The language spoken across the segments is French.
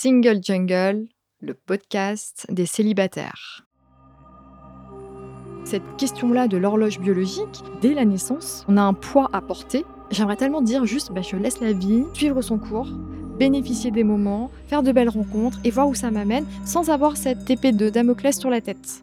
Single Jungle, le podcast des célibataires. Cette question-là de l'horloge biologique, dès la naissance, on a un poids à porter. J'aimerais tellement dire juste, bah, je laisse la vie, suivre son cours, bénéficier des moments, faire de belles rencontres et voir où ça m'amène sans avoir cette épée de Damoclès sur la tête.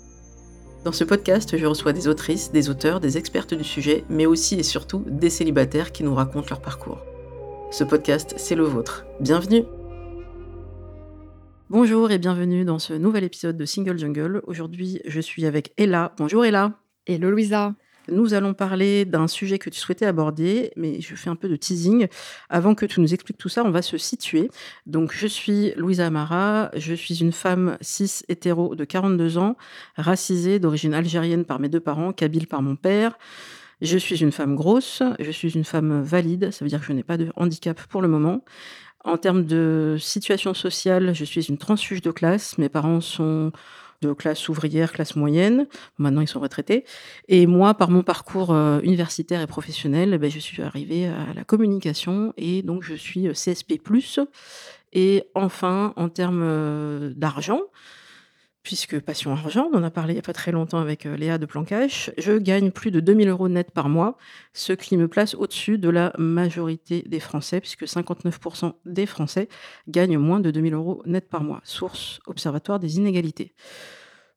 Dans ce podcast, je reçois des autrices, des auteurs, des expertes du sujet, mais aussi et surtout des célibataires qui nous racontent leur parcours. Ce podcast, c'est le vôtre. Bienvenue Bonjour et bienvenue dans ce nouvel épisode de Single Jungle. Aujourd'hui, je suis avec Ella. Bonjour Ella. Hello Louisa. Nous allons parler d'un sujet que tu souhaitais aborder, mais je fais un peu de teasing. Avant que tu nous expliques tout ça, on va se situer. Donc, je suis Louisa Amara, je suis une femme cis hétéro de 42 ans, racisée, d'origine algérienne par mes deux parents, kabyle par mon père. Je suis une femme grosse, je suis une femme valide, ça veut dire que je n'ai pas de handicap pour le moment. En termes de situation sociale, je suis une transfuge de classe. Mes parents sont de classe ouvrière, classe moyenne. Maintenant, ils sont retraités. Et moi, par mon parcours euh, universitaire et professionnel, ben, je suis arrivée à la communication et donc je suis euh, CSP+. Et enfin, en termes euh, d'argent, puisque Passion Argent, on en a parlé il n'y a pas très longtemps avec euh, Léa de Plancache, je gagne plus de 2000 euros net par mois, ce qui me place au-dessus de la majorité des Français, puisque 59% des Français gagnent moins de 2000 euros net par mois. Source Observatoire des inégalités.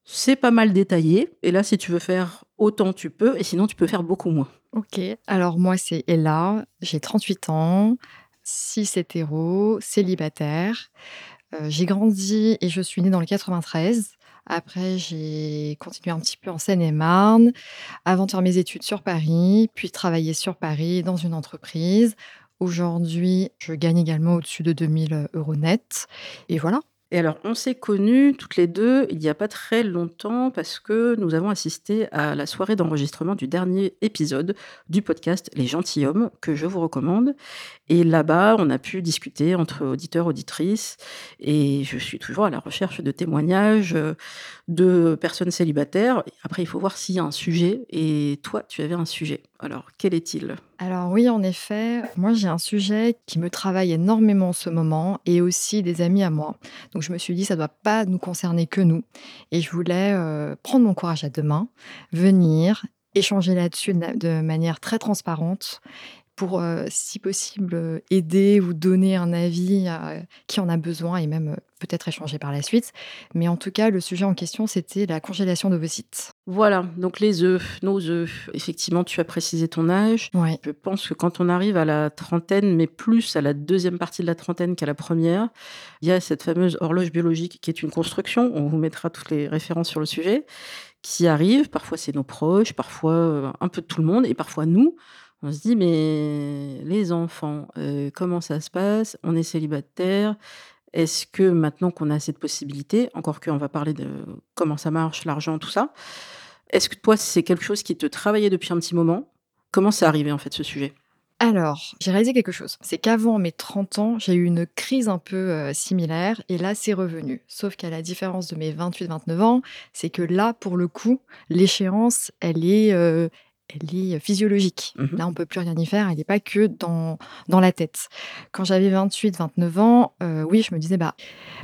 C'est pas mal détaillé, et là, si tu veux faire autant, tu peux, et sinon, tu peux faire beaucoup moins. Ok, alors moi, c'est Ella, j'ai 38 ans, 6 hétéros, célibataire. Euh, j'ai grandi et je suis née dans le 93. Après, j'ai continué un petit peu en Seine-et-Marne, avant de faire mes études sur Paris, puis travailler sur Paris dans une entreprise. Aujourd'hui, je gagne également au-dessus de 2000 euros net. Et voilà. Et alors, on s'est connus toutes les deux il n'y a pas très longtemps parce que nous avons assisté à la soirée d'enregistrement du dernier épisode du podcast Les Gentilhommes, que je vous recommande. Et là-bas, on a pu discuter entre auditeurs, auditrices, et je suis toujours à la recherche de témoignages euh, de personnes célibataires. Après, il faut voir s'il y a un sujet, et toi, tu avais un sujet. Alors, quel est-il? Alors oui, en effet, moi j'ai un sujet qui me travaille énormément en ce moment, et aussi des amis à moi. Donc je me suis dit, ça ne doit pas nous concerner que nous. Et je voulais euh, prendre mon courage à deux mains, venir échanger là-dessus de manière très transparente pour, euh, si possible, euh, aider ou donner un avis à qui en a besoin et même euh, peut-être échanger par la suite. Mais en tout cas, le sujet en question, c'était la congélation d'ovocytes. Voilà, donc les œufs, nos œufs. Effectivement, tu as précisé ton âge. Ouais. Je pense que quand on arrive à la trentaine, mais plus à la deuxième partie de la trentaine qu'à la première, il y a cette fameuse horloge biologique qui est une construction. On vous mettra toutes les références sur le sujet qui arrive. Parfois, c'est nos proches, parfois un peu de tout le monde, et parfois nous. On se dit, mais les enfants, euh, comment ça se passe? On est célibataire. Est-ce que maintenant qu'on a cette possibilité, encore qu'on va parler de comment ça marche, l'argent, tout ça, est-ce que toi, c'est quelque chose qui te travaillait depuis un petit moment? Comment c'est arrivé en fait ce sujet? Alors, j'ai réalisé quelque chose. C'est qu'avant mes 30 ans, j'ai eu une crise un peu euh, similaire et là, c'est revenu. Sauf qu'à la différence de mes 28-29 ans, c'est que là, pour le coup, l'échéance, elle est, euh, elle est physiologique. Mmh Là, on peut plus rien y faire. Elle n'est pas que dans, dans la tête. Quand j'avais 28, 29 ans, euh, oui, je me disais, bah,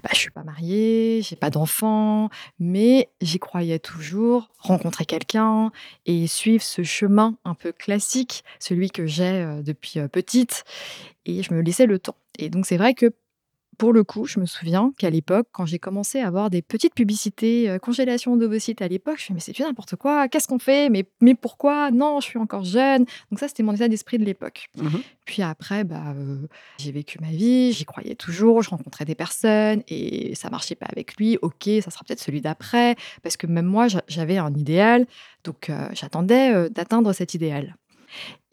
bah, je suis pas mariée, j'ai pas d'enfant, mais j'y croyais toujours, rencontrer quelqu'un et suivre ce chemin un peu classique, celui que j'ai euh, depuis euh, petite. Et je me laissais le temps. Et donc, c'est vrai que pour le coup, je me souviens qu'à l'époque, quand j'ai commencé à avoir des petites publicités, euh, congélation d'ovocytes à l'époque, je me suis mais c'est n'importe quoi, qu'est-ce qu'on fait? Mais, mais pourquoi? Non, je suis encore jeune. Donc ça, c'était mon état d'esprit de l'époque. Mmh Puis après, bah, euh, j'ai vécu ma vie, j'y croyais toujours, je rencontrais des personnes et ça marchait pas avec lui. Ok, ça sera peut-être celui d'après, parce que même moi, j'avais un idéal, donc euh, j'attendais d'atteindre cet idéal.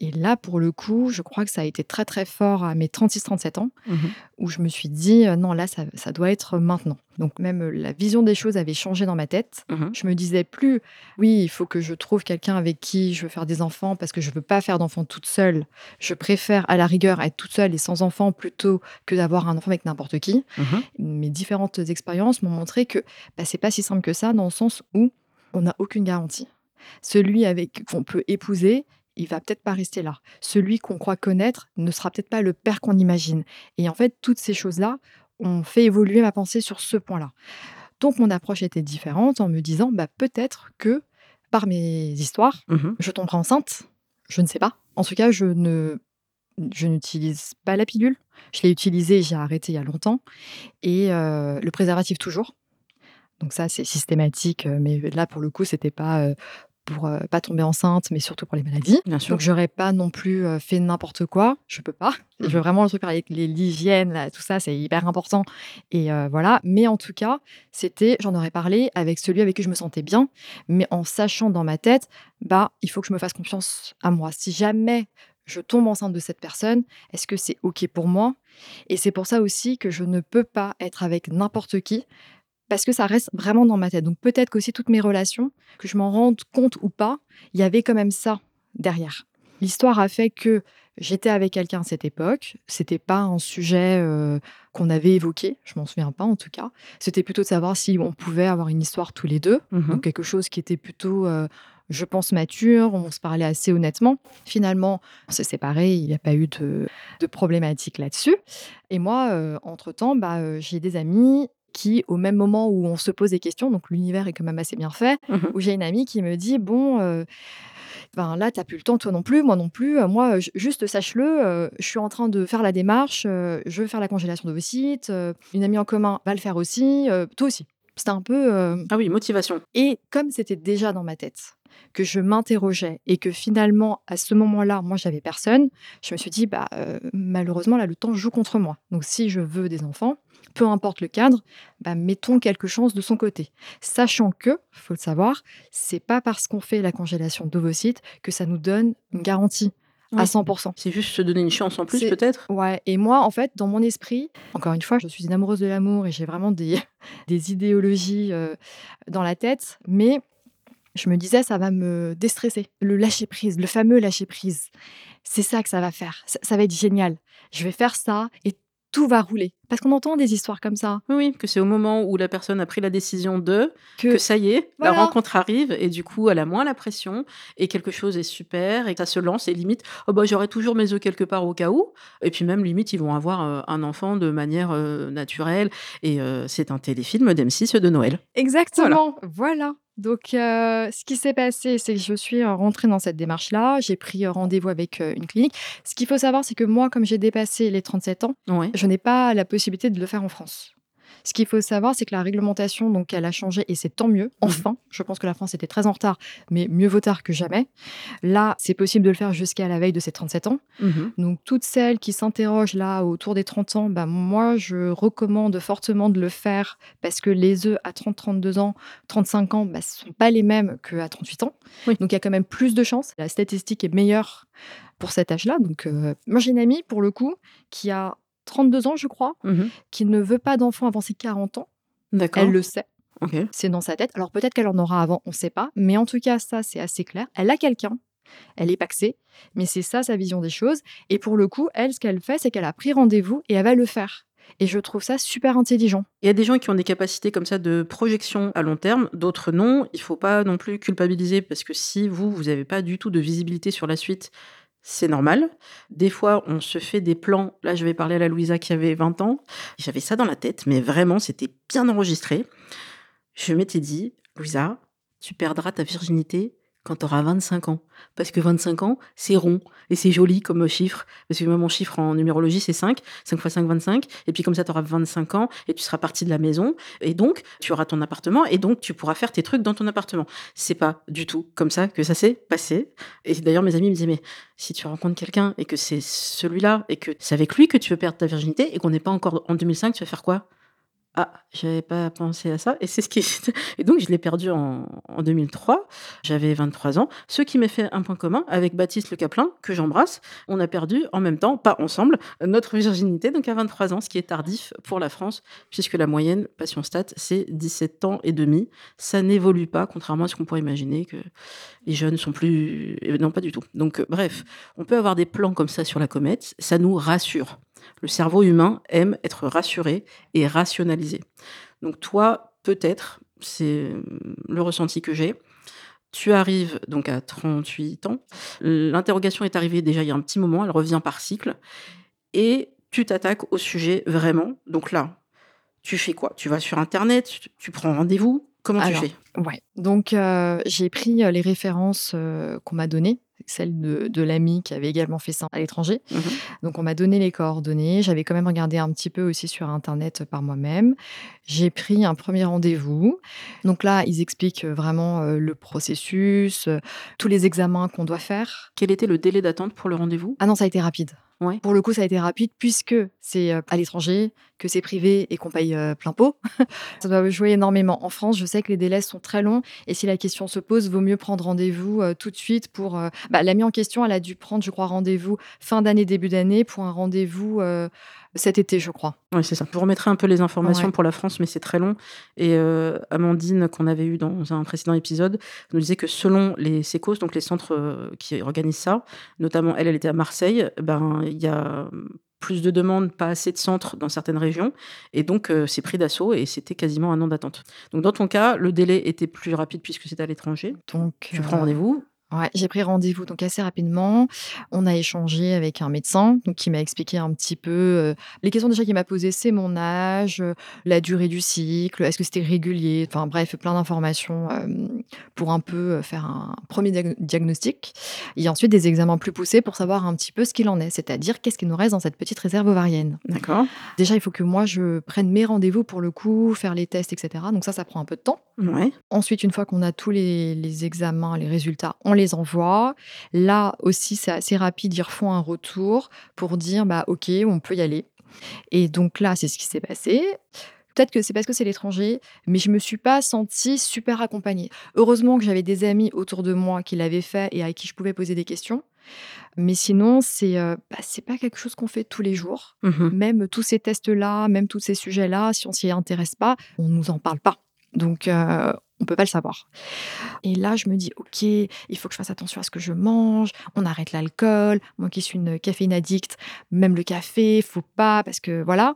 Et là, pour le coup, je crois que ça a été très très fort à mes 36-37 ans, mmh où je me suis dit, euh, non, là, ça, doit être maintenant. Donc même euh, la vision des choses avait changé dans ma tête. mmh Je me disais plus, oui, il faut que je trouve quelqu'un avec qui je veux faire des enfants parce que je veux pas faire d'enfants toute seule. Je préfère à la rigueur être toute seule et sans enfants plutôt que d'avoir un enfant avec n'importe qui. mmh Mes différentes expériences m'ont montré que bah, c'est pas si simple que ça dans le sens où on n'a aucune garantie. Celui avec qu'on peut épouser, il va peut-être pas rester là. Celui qu'on croit connaître ne sera peut-être pas le père qu'on imagine. Et en fait, toutes ces choses-là ont fait évoluer ma pensée sur ce point-là. Donc mon approche était différente en me disant bah, peut-être que par mes histoires, mmh je tomberai enceinte. Je ne sais pas. En tout cas, je ne je n'utilise pas la pilule. Je l'ai utilisée, j'ai arrêté il y a longtemps. Et euh, le préservatif toujours. Donc ça, c'est systématique. Euh, mais là, pour le coup, c'était pas euh, pour euh, pas tomber enceinte, mais surtout pour les maladies. Bien sûr. Donc j'aurais pas non plus euh, fait n'importe quoi, je peux pas. Je veux vraiment le truc avec l'hygiène, tout ça, c'est hyper important. Et euh, voilà. Mais en tout cas, c'était, j'en aurais parlé avec celui avec qui je me sentais bien, mais en sachant dans ma tête, bah, il faut que je me fasse confiance à moi. Si jamais je tombe enceinte de cette personne, est-ce que c'est OK pour moi? Et c'est pour ça aussi que je ne peux pas être avec n'importe qui parce que ça reste vraiment dans ma tête. Donc peut-être qu'aussi toutes mes relations, que je m'en rende compte ou pas, il y avait quand même ça derrière. L'histoire a fait que j'étais avec quelqu'un à cette époque. C'était pas un sujet euh, qu'on avait évoqué, je m'en souviens pas en tout cas. C'était plutôt de savoir si on pouvait avoir une histoire tous les deux, mmh donc quelque chose qui était plutôt, euh, je pense, mature. On se parlait assez honnêtement. Finalement, on s'est séparés, il n'y a pas eu de, problématique là-dessus. Et moi, euh, entre temps, bah, j'ai des amis qui, au même moment où on se pose des questions, donc l'univers est quand même assez bien fait, mmh où j'ai une amie qui me dit Bon, euh, ben là, tu n'as plus le temps, toi non plus, moi non plus. Euh, moi, juste sache-le, euh, je suis en train de faire la démarche, je veux faire la congélation de vos sites, une amie en commun va le faire aussi, toi aussi. C'était un peu. Ah oui, motivation. Et comme c'était déjà dans ma tête, que je m'interrogeais et que finalement, à ce moment-là, moi, j'avais personne, je me suis dit, bah, malheureusement, là, le temps joue contre moi. Donc, si je veux des enfants, peu importe le cadre, bah, mettons quelque chose de son côté. Sachant que, faut le savoir, c'est pas parce qu'on fait la congélation d'ovocytes que ça nous donne une garantie. À 100%. C'est juste se donner une chance en plus, peut-être? Ouais, et moi, en fait, dans mon esprit, encore une fois, je suis une amoureuse de l'amour et j'ai vraiment des, des idéologies euh, dans la tête, mais je me disais, ça va me déstresser. Le lâcher prise, le fameux lâcher prise, c'est ça que ça va faire. Ça, ça va être génial. Je vais faire ça et tout va rouler. Parce qu'on entend des histoires comme ça. Oui, que c'est au moment où la personne a pris la décision de, que, ça y est, la rencontre arrive, et du coup, elle a moins la pression, et quelque chose est super, et ça se lance, et limite, oh bah, j'aurai toujours mes œufs quelque part au cas où. Et puis même, limite, ils vont avoir euh, un enfant de manière euh, naturelle, et euh, c'est un téléfilm d'M6 de Noël. Exactement, voilà. Donc, euh, ce qui s'est passé, c'est que je suis rentrée dans cette démarche-là. J'ai pris rendez-vous avec une clinique. Ce qu'il faut savoir, c'est que moi, comme j'ai dépassé les 37 ans, je n'ai pas la possibilité de le faire en France. Ce qu'il faut savoir, c'est que la réglementation, donc, elle a changé et c'est tant mieux. Mmh. Enfin, je pense que la France était très en retard, mais mieux vaut tard que jamais. Là, c'est possible de le faire jusqu'à la veille de ses 37 ans. Mmh donc, toutes celles qui s'interrogent là autour des 30 ans, bah, moi, je recommande fortement de le faire parce que les œufs à 30, 32 ans, 35 ans, bah, ce ne sont pas les mêmes qu'à 38 ans. Donc, il y a quand même plus de chances. La statistique est meilleure pour cet âge-là. Donc, euh, moi, j'ai une amie, pour le coup, qui a 32 ans, je crois, mmh qui ne veut pas d'enfant avant ses 40 ans. D'accord. Elle le sait. Okay. C'est dans sa tête. Alors peut-être qu'elle en aura avant, on ne sait pas. Mais en tout cas, ça, c'est assez clair. Elle a quelqu'un. Elle est paxée, mais c'est ça sa vision des choses. Et pour le coup, elle, ce qu'elle fait, c'est qu'elle a pris rendez-vous et elle va le faire. Et je trouve ça super intelligent. Il y a des gens qui ont des capacités comme ça de projection à long terme, d'autres non. Il ne faut pas non plus culpabiliser parce que si vous, vous n'avez pas du tout de visibilité sur la suite, c'est normal. Des fois, on se fait des plans. Là, je vais parler à la Louisa qui avait 20 ans. J'avais ça dans la tête, mais vraiment, c'était bien enregistré. Je m'étais dit, Louisa, tu perdras ta virginité quand tu auras 25 ans. Parce que 25 ans, c'est rond et c'est joli comme chiffre. Parce que moi, mon chiffre en numérologie, c'est 5. 5 x 5, 25. Et puis comme ça, tu auras 25 ans et tu seras parti de la maison. Et donc, tu auras ton appartement et donc tu pourras faire tes trucs dans ton appartement. C'est pas du tout comme ça que ça s'est passé. Et d'ailleurs, mes amis me disaient, mais si tu rencontres quelqu'un et que c'est celui-là et que c'est avec lui que tu veux perdre ta virginité et qu'on n'est pas encore en 2005, tu vas faire quoi? Ah, j'avais pas pensé à ça. Et c'est ce qui. Et donc, je l'ai perdu en, en 2003. J'avais 23 ans. Ce qui m'a fait un point commun avec Baptiste Le Caplin, que j'embrasse. On a perdu en même temps, pas ensemble, notre virginité, donc à 23 ans, ce qui est tardif pour la France, puisque la moyenne, passion stat, c'est 17 ans et demi. Ça n'évolue pas, contrairement à ce qu'on pourrait imaginer, que les jeunes sont plus. Non, pas du tout. Donc, bref, on peut avoir des plans comme ça sur la comète. Ça nous rassure. Le cerveau humain aime être rassuré et rationalisé. Donc toi, peut-être, c'est le ressenti que j'ai. Tu arrives donc à 38 ans. L'interrogation est arrivée déjà il y a un petit moment, elle revient par cycle. Et tu t'attaques au sujet vraiment. Donc là, tu fais quoi? Tu vas sur Internet, tu, prends rendez-vous? Comment tu fais? Ouais. Donc euh, j'ai pris euh, les références euh, qu'on m'a données celle de, l'ami qui avait également fait ça à l'étranger. Mmh Donc on m'a donné les coordonnées. J'avais quand même regardé un petit peu aussi sur Internet par moi-même. J'ai pris un premier rendez-vous. Donc là, ils expliquent vraiment euh, le processus, euh, tous les examens qu'on doit faire. Quel était le délai d'attente pour le rendez-vous? Ah non, ça a été rapide. Pour le coup, ça a été rapide puisque c'est euh, à l'étranger, que c'est privé et qu'on paye euh, plein pot. ça doit jouer énormément. En France, je sais que les délais sont très longs et si la question se pose, vaut mieux prendre rendez-vous euh, tout de suite pour. Bah, L'amie en question, elle a dû prendre, je crois, rendez-vous fin d'année, début d'année pour un rendez-vous cet été, je crois. Oui, c'est ça. Je vous remettrai un peu les informations pour la France, mais c'est très long. Et euh, Amandine, qu'on avait eu dans un précédent épisode, nous disait que selon les SECOS, donc les centres euh, qui organisent ça, notamment elle, elle était à Marseille, ben il y a plus de demandes, pas assez de centres dans certaines régions, et donc euh, c'est pris d'assaut et c'était quasiment un an d'attente. Donc dans ton cas, le délai était plus rapide puisque c'était à l'étranger. Donc tu prends rendez-vous, Ouais, j'ai pris rendez-vous donc assez rapidement. On a échangé avec un médecin donc qui m'a expliqué un petit peu euh, les questions déjà qu'il m'a posées, c'est mon âge, euh, la durée du cycle, est-ce que c'était régulier, enfin bref, plein d'informations euh, pour un peu faire un premier diagnostic. Et ensuite des examens plus poussés pour savoir un petit peu ce qu'il en est, c'est-à-dire qu'est-ce qui nous reste dans cette petite réserve ovarienne. D'accord. Déjà, il faut que moi je prenne mes rendez-vous pour le coup, faire les tests, etc. Donc ça, ça prend un peu de temps. Ouais. Ensuite, une fois qu'on a tous les, les examens, les résultats, on les envoie. Là aussi, c'est assez rapide, ils refont un retour pour dire bah ok, on peut y aller. Et donc là, c'est ce qui s'est passé. Peut-être que c'est parce que c'est l'étranger, mais je me suis pas sentie super accompagnée. Heureusement que j'avais des amis autour de moi qui l'avaient fait et à qui je pouvais poser des questions. Mais sinon, c'est euh, bah, c'est pas quelque chose qu'on fait tous les jours. Mmh même tous ces tests-là, même tous ces sujets-là, si on s'y intéresse pas, on nous en parle pas. Donc, euh, on peut pas le savoir. Et là, je me dis, ok, il faut que je fasse attention à ce que je mange. On arrête l'alcool. Moi qui suis une caféine addict, même le café, faut pas parce que voilà.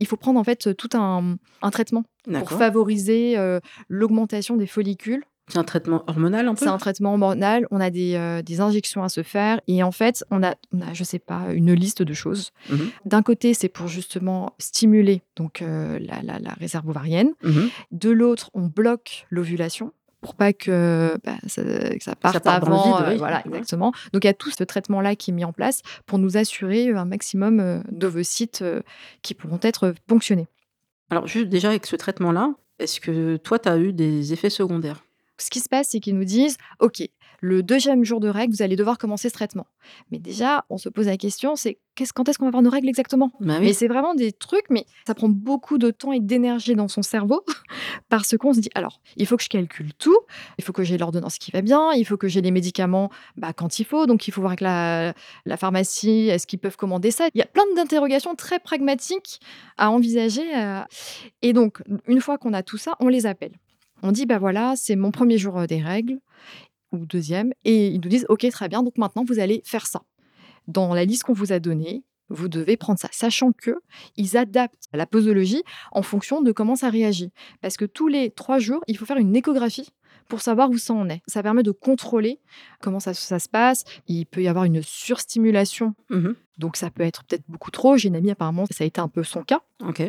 Il faut prendre en fait tout un, traitement pour favoriser euh, l'augmentation des follicules c'est un traitement hormonal un peu C'est un traitement hormonal. On a des, euh, des, injections à se faire. Et en fait, on a, on a je sais pas, une liste de choses. Mhm. D'un côté, c'est pour justement stimuler donc, euh, la, la, réserve ovarienne. Mhm. De l'autre, on bloque l'ovulation pour pas que, bah, ça, que ça, parte avant. Euh, voilà, exactement. Donc il y a tout ce traitement-là qui est mis en place pour nous assurer un maximum d'ovocytes qui pourront être ponctionnés. Alors juste déjà avec ce traitement-là, est-ce que toi, tu as eu des effets secondaires? Ce qui se passe, c'est qu'ils nous disent, OK, le deuxième jour de règle, vous allez devoir commencer ce traitement. Mais déjà, on se pose la question, c'est quand est-ce qu'on va avoir nos règles exactement? Bah Mais c'est vraiment des trucs, mais ça prend beaucoup de temps et d'énergie dans son cerveau parce qu'on se dit, alors, il faut que je calcule tout, il faut que j'ai l'ordonnance qui va bien, il faut que j'ai les médicaments bah, quand il faut, donc il faut voir avec la, la pharmacie, est-ce qu'ils peuvent commander ça? Il y a plein d'interrogations très pragmatiques à envisager. Euh. Et donc, une fois qu'on a tout ça, on les appelle. On dit, bah voilà, c'est mon premier jour des règles, ou deuxième, et ils nous disent, ok, très bien, donc maintenant vous allez faire ça. Dans la liste qu'on vous a donnée, vous devez prendre ça, sachant que ils adaptent la posologie en fonction de comment ça réagit. Parce que tous les trois jours, il faut faire une échographie pour savoir où ça en est. Ça permet de contrôler comment ça, se passe. Il peut y avoir une surstimulation. Mmh Donc ça peut être peut-être beaucoup trop. J'ai une amie, apparemment, ça a été un peu son cas.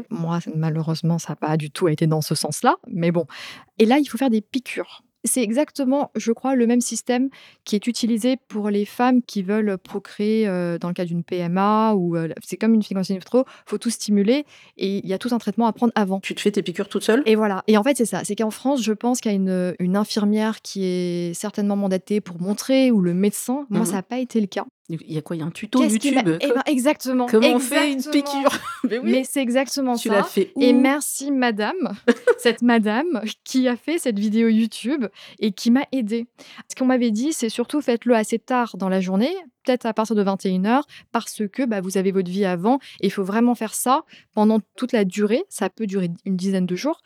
Moi, malheureusement, ça n'a pas du tout été dans ce sens-là. Mais bon. Et là, il faut faire des piqûres. C'est exactement, je crois, le même système qui est utilisé pour les femmes qui veulent procréer euh, dans le cas d'une PMA ou euh, c'est comme une fécondation in vitro, faut tout stimuler et il y a tout un traitement à prendre avant. Tu te fais tes piqûres toute seule? Et voilà. Et en fait, c'est ça. C'est qu'en France, je pense qu'il y a une, une infirmière qui est certainement mandatée pour montrer ou le médecin. Moi, Mhm. ça n'a pas été le cas. Il y a quoi? Il y a un tuto YouTube? m'a- Eh ben, exactement. Comment on fait une piqûre? Mais oui, Mais c'est exactement tu ça. l'as fait où? Et merci madame, cette madame qui a fait cette vidéo YouTube et qui m'a aidée. Ce qu'on m'avait dit, c'est surtout faites-le assez tard dans la journée, peut-être à partir de 21h, parce que bah, vous avez votre vie avant et il faut vraiment faire ça pendant toute la durée. Ça peut durer une dizaine de jours.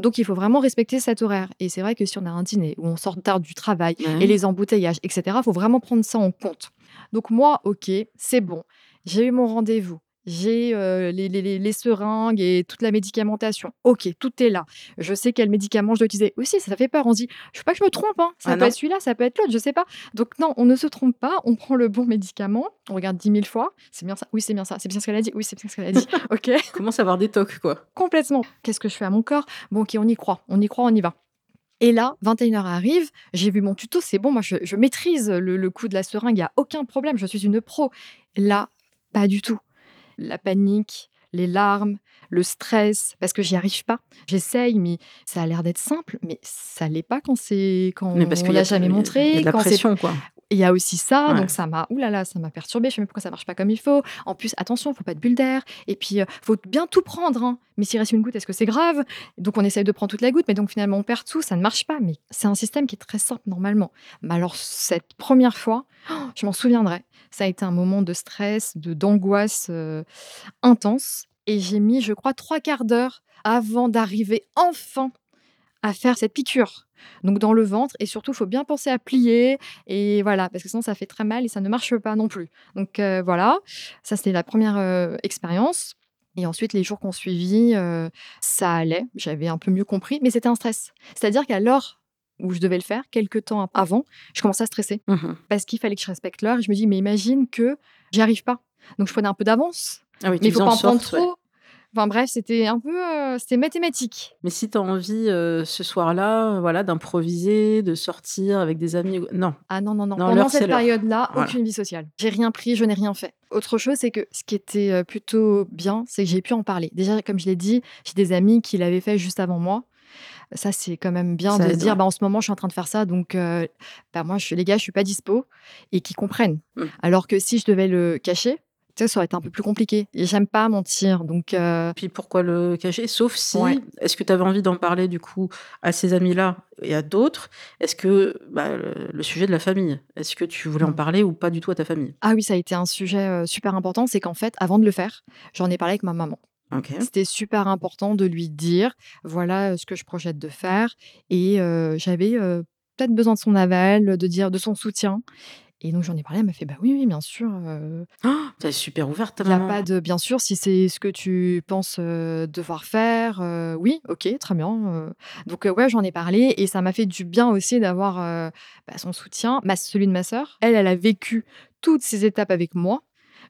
Donc il faut vraiment respecter cet horaire. Et c'est vrai que si on a un dîner où on sort tard du travail Ouais. et les embouteillages, etc., il faut vraiment prendre ça en compte. Donc moi, ok, c'est bon. J'ai eu mon rendez-vous. J'ai euh, les, les- les- seringues et toute la médicamentation. Ok, tout est là. Je sais quel médicament je dois utiliser. Aussi, ça fait peur. On se dit, je veux pas que je me trompe. hein. Ça Ah peut non. être celui-là, ça peut être l'autre, je sais pas. Donc non, on ne se trompe pas. On prend le bon médicament. On regarde 10 000 fois. C'est bien ça. Oui, c'est bien ça. C'est bien ce qu'elle a dit. Oui, c'est bien ce qu'elle a dit. ok, Commence à avoir des tocs, quoi. complètement. Qu'est-ce que je fais à mon corps? Bon, ok, on y croit. On y croit, on y va. Et là, 21h arrive, j'ai vu mon tuto, c'est bon, moi je, je maîtrise le, le coup de la seringue, il n'y a aucun problème, je suis une pro. Là, pas du tout. La panique, les larmes, le stress, parce que j'y arrive pas. J'essaye, mais ça a l'air d'être simple, mais ça l'est pas quand c'est quand Mais parce on l'a jamais montré. y a de la quand pression, quoi. Il y a aussi ça, Ouais. donc ça m'a, oulala, ça m'a perturbé. Je sais même pourquoi ça marche pas comme il faut. En plus, attention, faut pas de bulle d'air. Et puis, euh, faut bien tout prendre. hein. Mais s'il reste une goutte, est-ce que c'est grave? Donc, on essaye de prendre toute la goutte, mais donc finalement, on perd tout. Ça ne marche pas. Mais c'est un système qui est très simple normalement. Mais alors, cette première fois, oh, je m'en souviendrai. Ça a été un moment de stress, de d'angoisse euh, intense. Et j'ai mis, je crois, trois quarts d'heure avant d'arriver enfin à faire cette piqûre. Donc dans le ventre et surtout il faut bien penser à plier et voilà parce que sinon ça fait très mal et ça ne marche pas non plus. Donc euh, voilà, ça c'était la première euh, expérience et ensuite les jours qu'on suivi euh, ça allait, j'avais un peu mieux compris mais c'était un stress. C'est-à-dire qu'à l'heure où je devais le faire, quelques temps avant, je commençais à stresser Mhm. parce qu'il fallait que je respecte l'heure et je me dis mais imagine que j'y arrive pas. Donc je prenais un peu d'avance Ah oui, mais il faut pas en en prendre sorte, ouais. Enfin bref, c'était un peu euh, c'était mathématique. Mais si tu as envie euh, ce soir-là, euh, voilà, d'improviser, de sortir avec des amis, non. Ah non, non, non. Non, Pendant cette période-là, Voilà. aucune vie sociale. J'ai rien pris, je n'ai rien fait. Autre chose, c'est que ce qui était plutôt bien, c'est que j'ai pu en parler. Déjà, comme je l'ai dit, j'ai des amis qui l'avaient fait juste avant moi. Ça, c'est quand même bien Ça de se dire, bah, en ce moment, je suis en train de faire ça, donc euh, bah, moi, je, les gars, je suis pas dispo et qui comprennent. Mm. Alors que si je devais le cacher, sais, ça aurait été un peu plus compliqué. Et j'aime pas mentir, donc euh, Puis pourquoi le cacher? Sauf si, Ouais. est-ce que tu avais envie d'en parler du coup à ces amis-là et à d'autres? Est-ce que bah, le, sujet de la famille, est-ce que tu voulais en parler ou pas du tout à ta famille? Ah oui, ça a été un sujet euh, super important. C'est qu'en fait, avant de le faire, j'en ai parlé avec ma maman. Ok. C'était super important de lui dire voilà euh, ce que je projette de faire et euh, j'avais euh, peut-être besoin de son aval, de dire de son soutien. Et donc j'en ai parlé, elle m'a fait bah oui oui bien sûr. euh, Ah, T'es super ouverte ta a maman. pas de bien sûr si c'est ce que tu penses euh, devoir faire. euh, oui ok très bien. Donc ouais j'en ai parlé et ça m'a fait du bien aussi d'avoir bah, son soutien, ma, celui de ma sœur. Elle elle a vécu toutes ces étapes avec moi.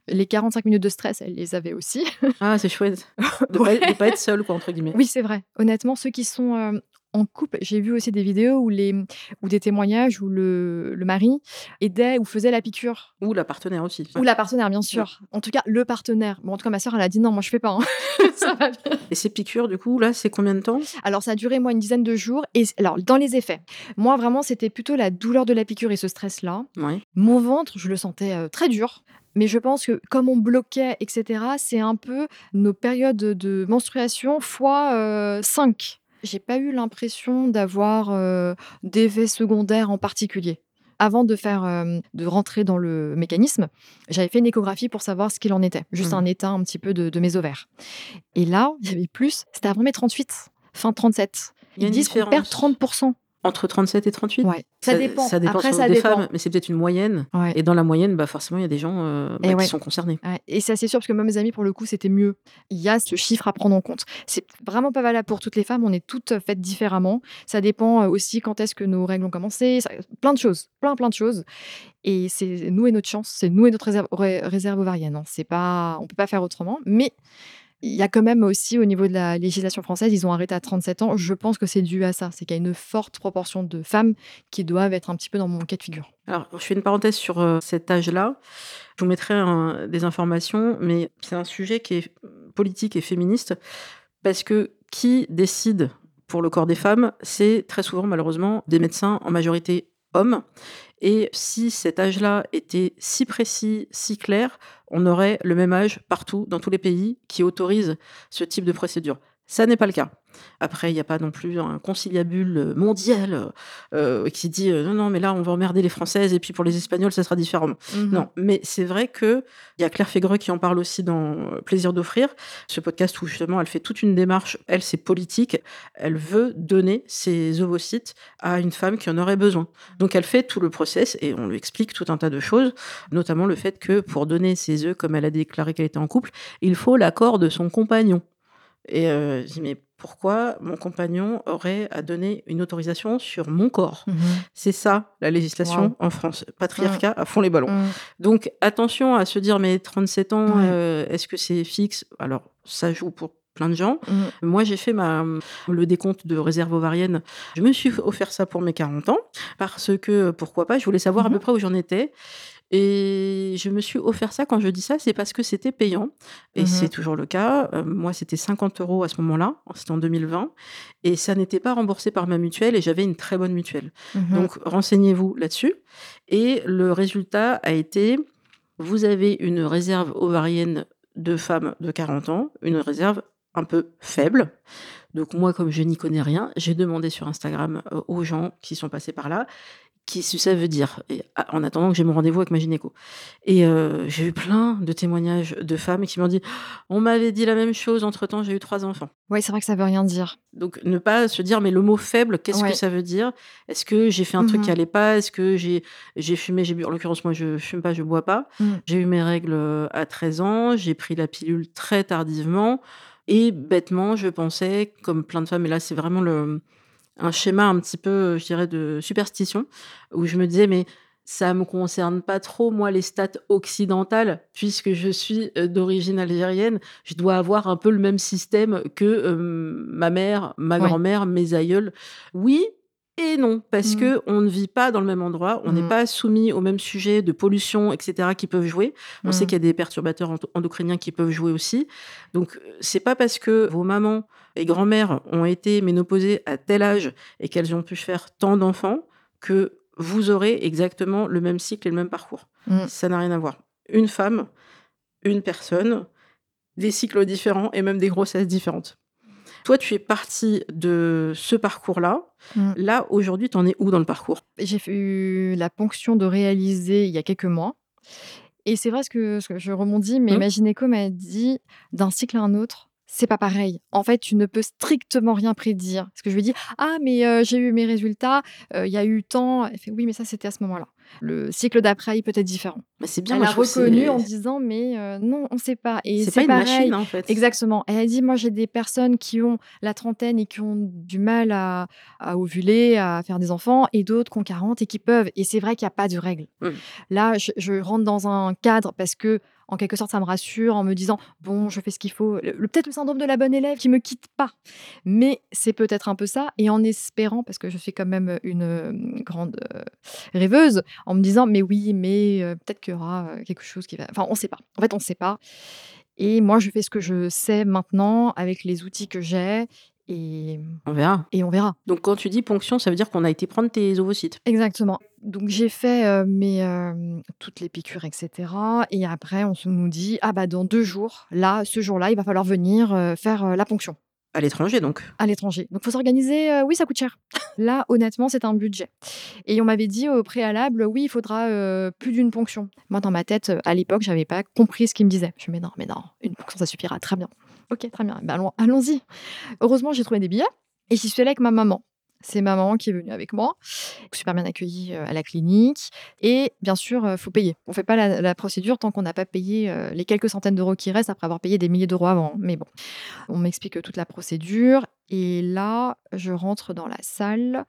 Les 45 minutes de stress, elle les avait aussi. Ah, c'est chouette. De, Ouais. pas, pas être seule, quoi, entre guillemets. Oui, c'est vrai. Honnêtement, ceux qui sont en couple, j'ai vu aussi des vidéos où les, ou des témoignages où le, le mari aidait ou faisait la piqûre. Ou la partenaire aussi. Ou la partenaire, bien sûr. En tout cas, le partenaire. Bon, en tout cas, ma soeur, elle a dit non, moi, je fais pas. hein. Ça va bien. Et ces piqûres, du coup, là, c'est combien de temps? Alors, ça a duré, moi, une dizaine de jours. Et alors, dans les effets, moi, vraiment, c'était plutôt la douleur de la piqûre et ce stress-là. Ouais. Mon ventre, je le sentais euh, très dur. Mais je pense que comme on bloquait, etc., c'est un peu nos périodes de menstruation fois 5. J'ai pas eu l'impression d'avoir euh, d'effets secondaires en particulier. Avant de faire, euh, de rentrer dans le mécanisme, j'avais fait une échographie pour savoir ce qu'il en était, juste Mhm. un état un petit peu de, de mes ovaires. Et là, il y avait plus. C'était avant mes 38, fin 37. Il y a Ils disent qu'on perd différence 30%. Entre 37 et 38 Ouais, ça, dépend. Ça dépend Après, sur ça des dépend. femmes, mais c'est peut-être une moyenne. Ouais. Et dans la moyenne, bah, forcément, il y a des gens euh, bah, qui sont concernés. Et c'est assez sûr parce que moi, mes amis, pour le coup, c'était mieux. Il y a ce chiffre à prendre en compte. C'est vraiment pas valable pour toutes les femmes. On est toutes faites différemment. Ça dépend euh, aussi quand est-ce que nos règles ont commencé. Ça- plein de choses, plein plein de choses. Et c'est nous et notre chance, c'est nous et notre réserve, ré- réserve ovarienne. hein. C'est pas, on peut pas faire autrement. Mais Il y a quand même aussi, au niveau de la législation française, ils ont arrêté à 37 ans. Je pense que c'est dû à ça. C'est qu'il y a une forte proportion de femmes qui doivent être un petit peu dans mon cas de figure. Alors, je fais une parenthèse sur euh, cet âge-là. Je vous mettrai des informations, mais c'est un sujet qui est politique et féministe parce que qui décide pour le corps des femmes, c'est très souvent malheureusement des médecins en majorité hommes. Et si cet âge-là était si précis, si clair, on aurait le même âge partout, dans tous les pays qui autorisent ce type de procédure. Ça n'est pas le cas. Après, il n'y a pas non plus un conciliabule mondial euh, qui dit euh, non, non, mais là, on va emmerder les Françaises et puis pour les Espagnols, ça sera différent. Mmh non, mais c'est vrai qu'il y a Claire Fégreux qui en parle aussi dans euh, Plaisir d'offrir, ce podcast où justement elle fait toute une démarche. Elle, c'est politique. Elle veut donner ses ovocytes à une femme qui en aurait besoin. Donc elle fait tout le process et on lui explique tout un tas de choses, notamment le fait que pour donner ses œufs, comme elle a déclaré qu'elle était en couple, il faut l'accord de son compagnon. Et je dis, mais pourquoi mon compagnon aurait à donner une autorisation sur mon corps mmh C'est ça, la législation en France. Patriarcat à fond les ballons. Mmh. Donc, attention à se dire, mais 37 ans, est-ce que c'est fixe? Alors, ça joue pour plein de gens. Mmh. Moi, j'ai fait ma, le décompte de réserve ovarienne. Je me suis offert ça pour mes 40 ans parce que, pourquoi pas, je voulais savoir à peu près où j'en étais. Et je me suis offert ça. Quand je dis ça, c'est parce que c'était payant. Et mmh c'est toujours le cas. Euh, moi, c'était 50 euros à ce moment-là. C'était en 2020. Et ça n'était pas remboursé par ma mutuelle. Et j'avais une très bonne mutuelle. Mmh Donc, renseignez-vous là-dessus. Et le résultat a été, vous avez une réserve ovarienne de femmes de 40 ans, une réserve un peu faible. Donc moi, comme je n'y connais rien, j'ai demandé sur Instagram euh, aux gens qui sont passés par là qui ça veut dire, et, ah, en attendant que j'ai mon rendez-vous avec ma gynéco. Et euh, j'ai eu plein de témoignages de femmes qui m'ont dit On m'avait dit la même chose, entre-temps, j'ai eu trois enfants. Oui, c'est vrai que ça veut rien dire. Donc, ne pas se dire Mais le mot faible, qu'est-ce que ça veut dire? Est-ce que j'ai fait un truc qui n'allait mmh pas? Est-ce que j'ai, j'ai fumé j'ai bu En l'occurrence, moi, je fume pas, je bois pas. Mmh. J'ai eu mes règles euh, à 13 ans, j'ai pris la pilule très tardivement. Et bêtement, je pensais, comme plein de femmes, et là, c'est vraiment le un schéma un petit peu, je dirais, de superstition, où je me disais, mais ça me concerne pas trop, moi, les stats occidentales, puisque je suis euh, d'origine algérienne. Je dois avoir un peu le même système que euh, ma mère, ma grand-mère, mes aïeuls. Oui, et non, parce qu'on mmh. que on ne vit pas dans le même endroit, on n'est mmh. pas soumis aux mêmes sujets de pollution, etc., qui peuvent jouer. On sait mmh. qu'il y a des perturbateurs endocriniens qui peuvent jouer aussi. Donc, c'est pas parce que vos mamans et grand-mères ont été ménopausées à tel âge et qu'elles ont pu faire tant d'enfants que vous aurez exactement le même cycle et le même parcours. Ça n'a rien à voir. Une femme, une personne, des cycles différents et même des grossesses différentes. Toi, tu es partie de ce parcours-là. Mm. Là, aujourd'hui, tu en es où dans le parcours? J'ai eu la ponction de réaliser il y a quelques mois. Et c'est vrai ce que, ce que je rebondis, mais mmh. ma gynéco m'a dit d'un cycle à un autre, c'est pas pareil. En fait, tu ne peux strictement rien prédire. Parce que je lui dis, ah, mais euh, j'ai eu mes résultats, euh, il y a eu tant. Elle fait, oui, mais ça, c'était à ce moment-là. Le cycle d'après, il peut être différent. Mais c'est bien. Elle a reconnu en disant, mais euh, non, on ne sait pas. Et c'est pas pareil. une machine, en fait. Exactement. Elle a dit, moi, j'ai des personnes qui ont la trentaine et qui ont du mal à, ovuler, à faire des enfants, et d'autres qui ont 40 et qui peuvent. Et c'est vrai qu'il n'y a pas de règle. Mmh. Là, je, je rentre dans un cadre parce que en quelque sorte, ça me rassure en me disant bon, je fais ce qu'il faut. Peut-être le syndrome de la bonne élève qui me quitte pas, mais c'est peut-être un peu ça. Et en espérant, parce que je suis quand même une euh, grande euh, rêveuse, en me disant mais oui, mais euh, peut-être qu'il y aura quelque chose qui va. Enfin, on ne sait pas. En fait, on ne sait pas. Et moi, je fais ce que je sais maintenant avec les outils que j'ai et on verra. Et on verra. Donc quand tu dis ponction, ça veut dire qu'on a été prendre tes ovocytes. Exactement. Donc j'ai fait euh, mes, euh, toutes les piqûres, etc. Et après, on se nous dit, ah bah dans deux jours, là, ce jour-là, il va falloir venir euh, faire la ponction. À l'étranger, donc À l'étranger. Donc, faut s'organiser. oui, ça coûte cher. Là, honnêtement, c'est un budget. Et on m'avait dit au préalable, oui, il faudra plus d'une ponction. Moi, dans ma tête, à l'époque, j'avais pas compris ce qu'il me disait. Je me dis, mais non, mais non, une ponction, ça suffira très bien. Ok, très bien. Ben, allons-y. Heureusement, j'ai trouvé des billets et j'y suis allée avec ma maman. C'est ma maman qui est venue avec moi, super bien accueillie euh, à la clinique. Et bien sûr, il euh, faut payer. On ne fait pas la, procédure tant qu'on n'a pas payé euh, les quelques centaines d'euros qui restent après avoir payé des milliers d'euros avant. Mais bon, on m'explique toute la procédure. Et là, je rentre dans la salle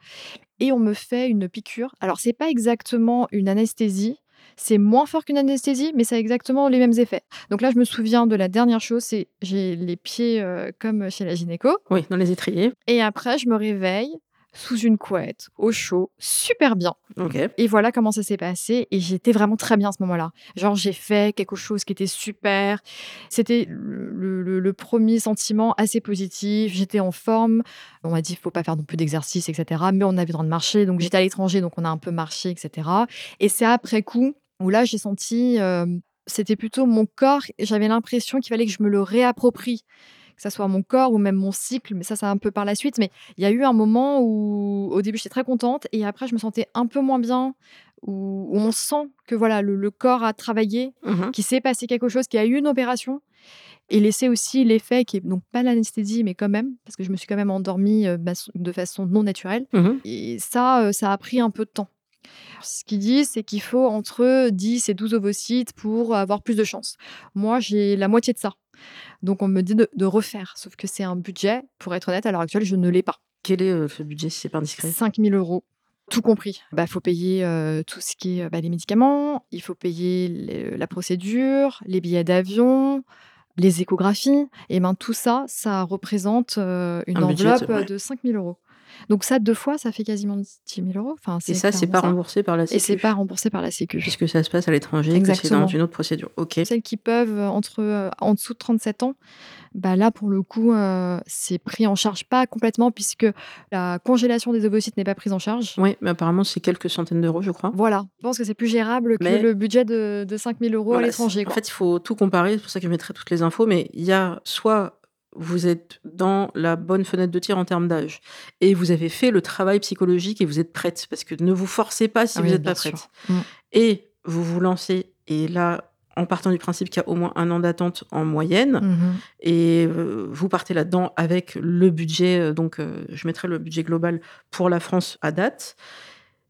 et on me fait une piqûre. Alors, c'est pas exactement une anesthésie, C'est moins fort qu'une anesthésie, mais ça a exactement les mêmes effets. Donc là, je me souviens de la dernière chose, c'est j'ai les pieds euh, comme chez la gynéco. Oui, dans les étriers. Et après, je me réveille sous une couette, au chaud, super bien. Ok. Et voilà comment ça s'est passé. Et j'étais vraiment très bien à ce moment-là. Genre, j'ai fait quelque chose qui était super. C'était le, le- le premier sentiment assez positif. J'étais en forme. On m'a dit, il faut pas faire non plus d'exercice, etc. Mais on avait le droit de marcher. Donc, j'étais à l'étranger, donc on a un peu marché, etc. Et c'est après coup où là, j'ai senti, euh, c'était plutôt mon corps. J'avais l'impression qu'il fallait que je me le réapproprie. Que ça soit mon corps ou même mon cycle, mais ça, c'est un peu par la suite. Mais il y a eu un moment où, au début, j'étais très contente et après, je me sentais un peu moins bien, où, où on sent que voilà, le, le corps a travaillé, Mhm. qu'il s'est passé quelque chose, qu'il y a eu une opération. Et laisser aussi l'effet qui est donc pas l'anesthésie, mais quand même, parce que je me suis quand même endormie de façon non naturelle. Mhm. Et ça, ça a pris un peu de temps. Ce qu'ils disent, c'est qu'il faut entre 10 et 12 ovocytes pour avoir plus de chance. Moi, j'ai la moitié de ça. Donc, on me dit de, de refaire. Sauf que c'est un budget, pour être honnête, à l'heure actuelle, je ne l'ai pas. Quel est euh, ce budget si c'est pas indiscret? 5 000 euros, tout compris. Il faut payer euh, tout ce qui est euh, bah, les médicaments, il faut payer les- la procédure, les billets d'avion, les échographies. Et ben tout ça, ça représente euh, une Un budget, enveloppe ouais. de 5 000 euros. Donc ça, deux fois, ça fait quasiment 10 000 euros. Enfin, Et ça, c'est pas remboursé par la Et Sécu. c'est pas remboursé par la Sécu. Puisque ça se passe à l'étranger, et c'est dans une autre procédure. Ok. Celles qui peuvent euh, entre euh, en dessous de 37 ans, bah là pour le coup, euh, c'est pris en charge pas complètement puisque la congélation des ovocytes n'est pas prise en charge. Oui, mais apparemment, c'est quelques centaines d'euros, je crois. Voilà, je pense que c'est plus gérable Mais- que le budget de, de 5 000 euros Voilà, à l'étranger. En fait, il faut tout comparer, c'est pour ça que je mettrai toutes les infos, mais il y a soit vous êtes dans la bonne fenêtre de tir en termes d'âge et vous avez fait le travail psychologique et vous êtes prête, parce que ne vous forcez pas si Ah vous n'êtes pas prête. Et vous vous lancez, et là, en partant du principe qu'il y a au moins un an d'attente en moyenne, Mhm. et euh, vous partez là-dedans avec le budget, euh, donc euh, je mettrai le budget global pour la France à date,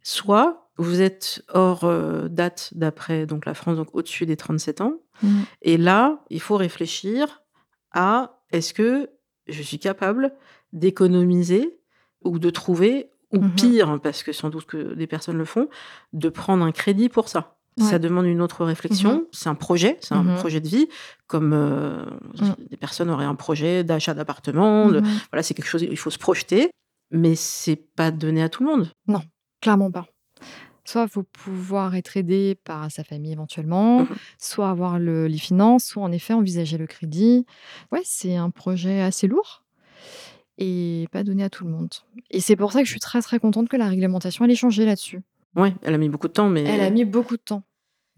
soit vous êtes hors euh, date d'après donc la France, donc au-dessus des 37 ans, Mhm. et là, il faut réfléchir à est-ce que je suis capable d'économiser ou de trouver, ou Mhm. pire, parce que sans doute que des personnes le font, de prendre un crédit pour ça? Ouais. Ça demande une autre réflexion. Mhm. C'est un projet, c'est un Mhm. projet de vie, comme euh, des personnes auraient un projet d'achat d'appartement. de-. Voilà, c'est quelque chose, il faut se projeter, mais c'est pas donné à tout le monde. Clairement pas. Soit faut pouvoir être aidé par sa famille éventuellement, Mhm. soit avoir le- les finances, soit en effet envisager le crédit. Ouais, c'est un projet assez lourd et pas donné à tout le monde. Et c'est pour ça que je suis très très contente que la réglementation elle ait changé là-dessus. Ouais, elle a mis beaucoup de temps, mais Elle a mis beaucoup de temps,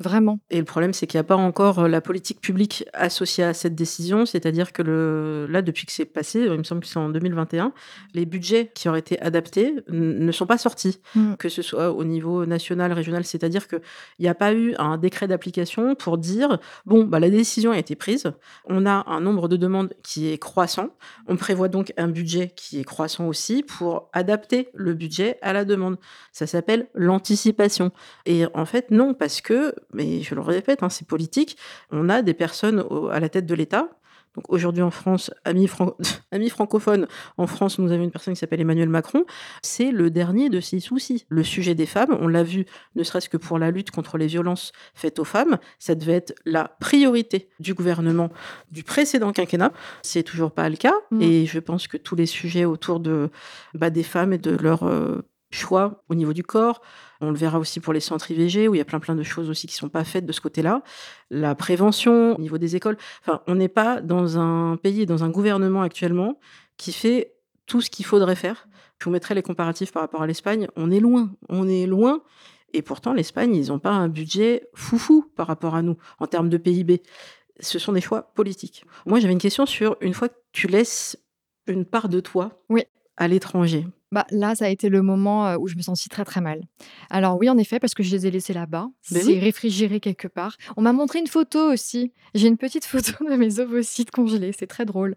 vraiment. Et le problème, c'est qu'il n'y a pas encore euh, la politique publique associée à cette décision. C'est-à-dire que le... là, depuis que c'est passé, il me semble que c'est en 2021, les budgets qui auraient été adaptés ne sont pas sortis, Mm. que ce soit au niveau national, régional. C'est-à-dire qu'il n'y a pas eu un décret d'application pour dire, bon, bah, la décision a été prise, on a un nombre de demandes qui est croissant, on prévoit donc un budget qui est croissant aussi pour adapter le budget à la demande. Ça s'appelle l'anticipation. Et en fait, non, parce que, mais je le répète, hein, c'est politique, on a des personnes au- à la tête de l'État. Donc aujourd'hui en France, amis, fran- amis francophones, en France, nous avons une personne qui s'appelle Emmanuel Macron. C'est le dernier de ces soucis. Le sujet des femmes, on l'a vu, ne serait-ce que pour la lutte contre les violences faites aux femmes, ça devait être la priorité du gouvernement du précédent quinquennat. C'est toujours pas le cas. Mm. Et je pense que tous les sujets autour de, bah, des femmes et de leur euh, choix au niveau du corps, on le verra aussi pour les centres IVG, où il y a plein plein de choses aussi qui sont pas faites de ce côté-là. La prévention au niveau des écoles. Enfin, on n'est pas dans un pays, dans un gouvernement actuellement qui fait tout ce qu'il faudrait faire. Je vous mettrai les comparatifs par rapport à l'Espagne. On est loin, on est loin. Et pourtant, l'Espagne, ils n'ont pas un budget foufou par rapport à nous en termes de PIB. Ce sont des choix politiques. Moi, j'avais une question sur une fois que tu laisses une part de toi Oui. à l'étranger. Bah, là, ça a été le moment euh, où je me sentis très très mal. Alors oui, en effet, parce que je les ai laissés là-bas. Ben C'est oui. réfrigéré quelque part. On m'a montré une photo aussi. J'ai une petite photo de mes ovocytes congelés. C'est très drôle.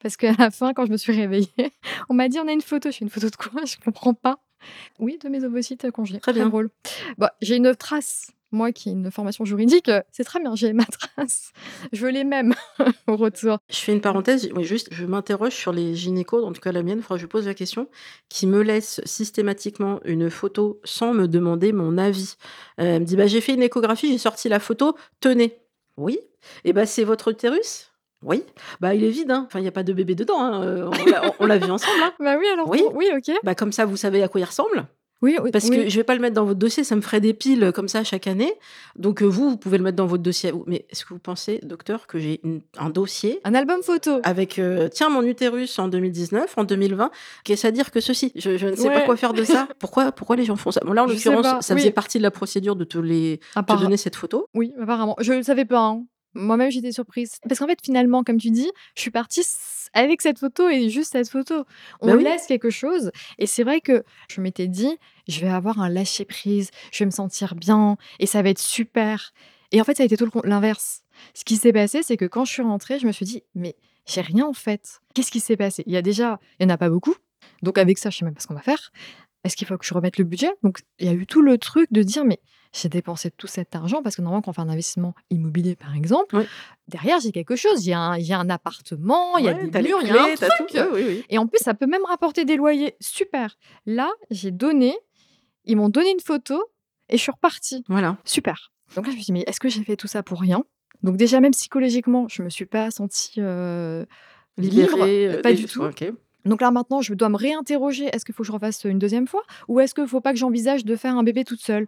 Parce qu'à la fin, quand je me suis réveillée, on m'a dit on a une photo. Je suis une photo de quoi? Je comprends pas. Oui, de mes ovocytes congelés. Très bien. drôle. Bah, j'ai une trace Moi qui ai une formation juridique, euh, c'est très bien, j'ai ma trace. Je veux les mêmes au retour. Je fais une parenthèse, oui, juste, je m'interroge sur les gynécos, en tout cas la mienne, je pose la question, qui me laisse systématiquement une photo sans me demander mon avis. Euh, elle me dit, bah, j'ai fait une échographie, j'ai sorti la photo, tenez. Oui. Et bah, c'est votre utérus? Oui, bah il est vide, hein. enfin il n'y a pas de bébé dedans, hein. euh, on l'a vu ensemble. Hein. bah oui alors, oui, oui ok. Bah comme ça vous savez à quoi il ressemble. Oui, Parce que je vais pas le mettre dans votre dossier, ça me ferait des piles comme ça chaque année. Donc euh, vous, vous pouvez le mettre dans votre dossier. Mais est-ce que vous pensez, docteur, que j'ai un dossier Un album photo Avec, euh, tiens, mon utérus en 2019, en 2020, qu'est-ce à dire que ceci? Je, ne sais pas quoi faire de ça. Pourquoi, pourquoi les gens font ça? Bon, Là, en l'occurrence, ça faisait partie de la procédure de te, les, te donner cette photo. Oui, apparemment. Je ne savais pas. Hein. Moi-même, j'étais surprise. Parce qu'en fait, finalement, comme tu dis, je suis partie avec cette photo et juste cette photo. On bah laisse quelque chose. Et c'est vrai que je m'étais dit, je vais avoir un lâcher prise, je vais me sentir bien et ça va être super. Et en fait, ça a été tout l'inverse. Ce qui s'est passé, c'est que quand je suis rentrée, je me suis dit, mais j'ai rien en fait. Qu'est-ce qui s'est passé? Il y a déjà, il n'y en a pas beaucoup. Donc avec ça, je sais même pas ce qu'on va faire. Est-ce qu'il faut que je remette le budget Donc il y a eu tout le truc de dire, mais j'ai dépensé tout cet argent parce que normalement, quand on fait un investissement immobilier, par exemple, derrière, j'ai quelque chose. Il y, a un, appartement, il y a des murs, il y a un truc. Et en plus, ça peut même rapporter des loyers. Super. Là, j'ai donné, ils m'ont donné une photo et je suis repartie. Voilà. Super. Donc là, je me suis dit, mais est-ce que j'ai fait tout ça pour rien? Donc déjà, même psychologiquement, je me suis pas sentie euh, Libérée, libre, euh, pas du tout. Donc là maintenant, je dois me réinterroger. Est-ce qu'il faut que je refasse une deuxième fois Ou est-ce qu'il ne faut pas que j'envisage de faire un bébé toute seule?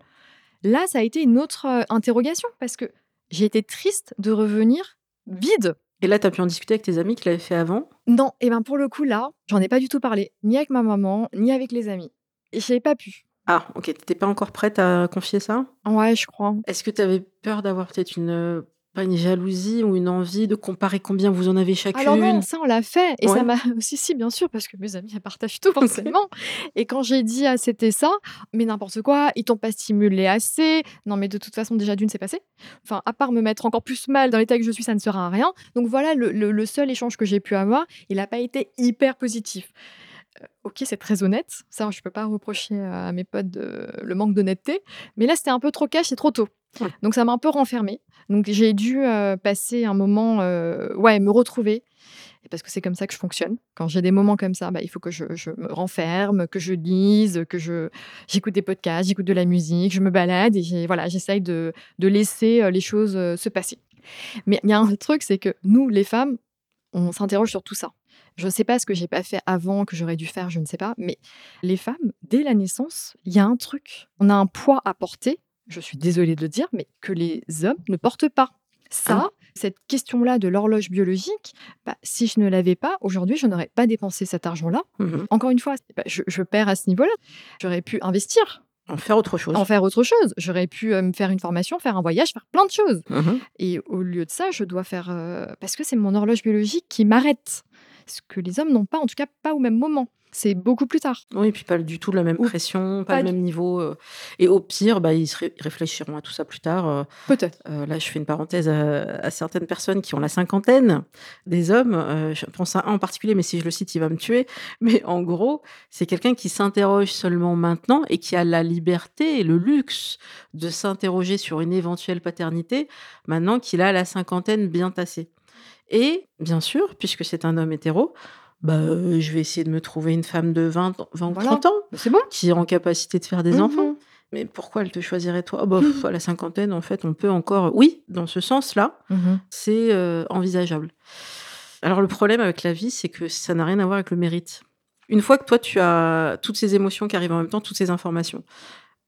Là, ça a été une autre interrogation parce que j'ai été triste de revenir vide. Et là, tu as pu en discuter avec tes amis qui l'avaient fait avant? Non, et ben pour le coup, là, j'en ai pas du tout parlé, ni avec ma maman, ni avec les amis. N'avais pas pu. Ah, ok, tu n'étais pas encore prête à confier ça? Ouais, je crois. Est-ce que tu avais peur d'avoir peut-être une pas une jalousie ou une envie de comparer combien vous en avez chacune Alors non, ça on l'a fait et ça m'a aussi si bien sûr parce que mes amis elles partagent tout forcément. et quand j'ai dit ah c'était ça, mais n'importe quoi, ils t'ont pas stimulé assez. Non mais de toute façon déjà d'une c'est passé. Enfin à part me mettre encore plus mal dans l'état que je suis, ça ne sera à rien. Donc voilà le, le seul échange que j'ai pu avoir, il n'a pas été hyper positif. Euh, ok, c'est très honnête. Ça, je ne peux pas reprocher à mes potes le manque d'honnêteté. Mais là, c'était un peu trop cash et trop tôt. Donc, ça m'a un peu renfermée. Donc, j'ai dû euh, passer un moment, euh, ouais, me retrouver. Parce que c'est comme ça que je fonctionne. Quand j'ai des moments comme ça, bah, il faut que je, me renferme, que je lise, que je j'écoute des podcasts, j'écoute de la musique, je me balade et voilà, j'essaye de, de laisser les choses se passer. Mais il y a un truc, c'est que nous, les femmes, on s'interroge sur tout ça. Je ne sais pas ce que j'ai pas fait avant, que j'aurais dû faire, je ne sais pas. Mais les femmes, dès la naissance, il y a un truc. On a un poids à porter, je suis désolée de le dire, mais que les hommes ne portent pas. Ça, ah. cette question-là de l'horloge biologique, bah, si je ne l'avais pas, aujourd'hui, je n'aurais pas dépensé cet argent-là. Mmh Encore une fois, bah, je, perds à ce niveau-là. J'aurais pu investir. En faire autre chose. En faire autre chose. J'aurais pu euh, me faire une formation, faire un voyage, faire plein de choses. Mmh Et au lieu de ça, je dois faire... Euh, parce que c'est mon horloge biologique qui m'arrête ce que les hommes n'ont pas, en tout cas pas au même moment. C'est beaucoup plus tard. Oui, et puis pas du tout la même pression, pas, le même niveau. Euh. et au pire, bah, ils, réfléchiront à tout ça plus tard. Euh. Peut-être. Euh, là, je fais une parenthèse à, certaines personnes qui ont la cinquantaine, des hommes. je pense à un en particulier, mais si je le cite, il va me tuer. Mais en gros, c'est quelqu'un qui s'interroge seulement maintenant et qui a la liberté et le luxe de s'interroger sur une éventuelle paternité maintenant qu'il a la cinquantaine bien tassée. Et bien sûr, puisque c'est un homme hétéro, bah, euh, je vais essayer de me trouver une femme de 20, 20 30 ans bah, c'est bon. qui est en capacité de faire des mmh enfants. Mais pourquoi elle te choisirait toi? Bah, mmh. À la cinquantaine, en fait, on peut encore. Oui, dans ce sens-là, mmh c'est euh, envisageable. Alors, le problème avec la vie, c'est que ça n'a rien à voir avec le mérite. Une fois que toi, tu as toutes ces émotions qui arrivent en même temps, toutes ces informations,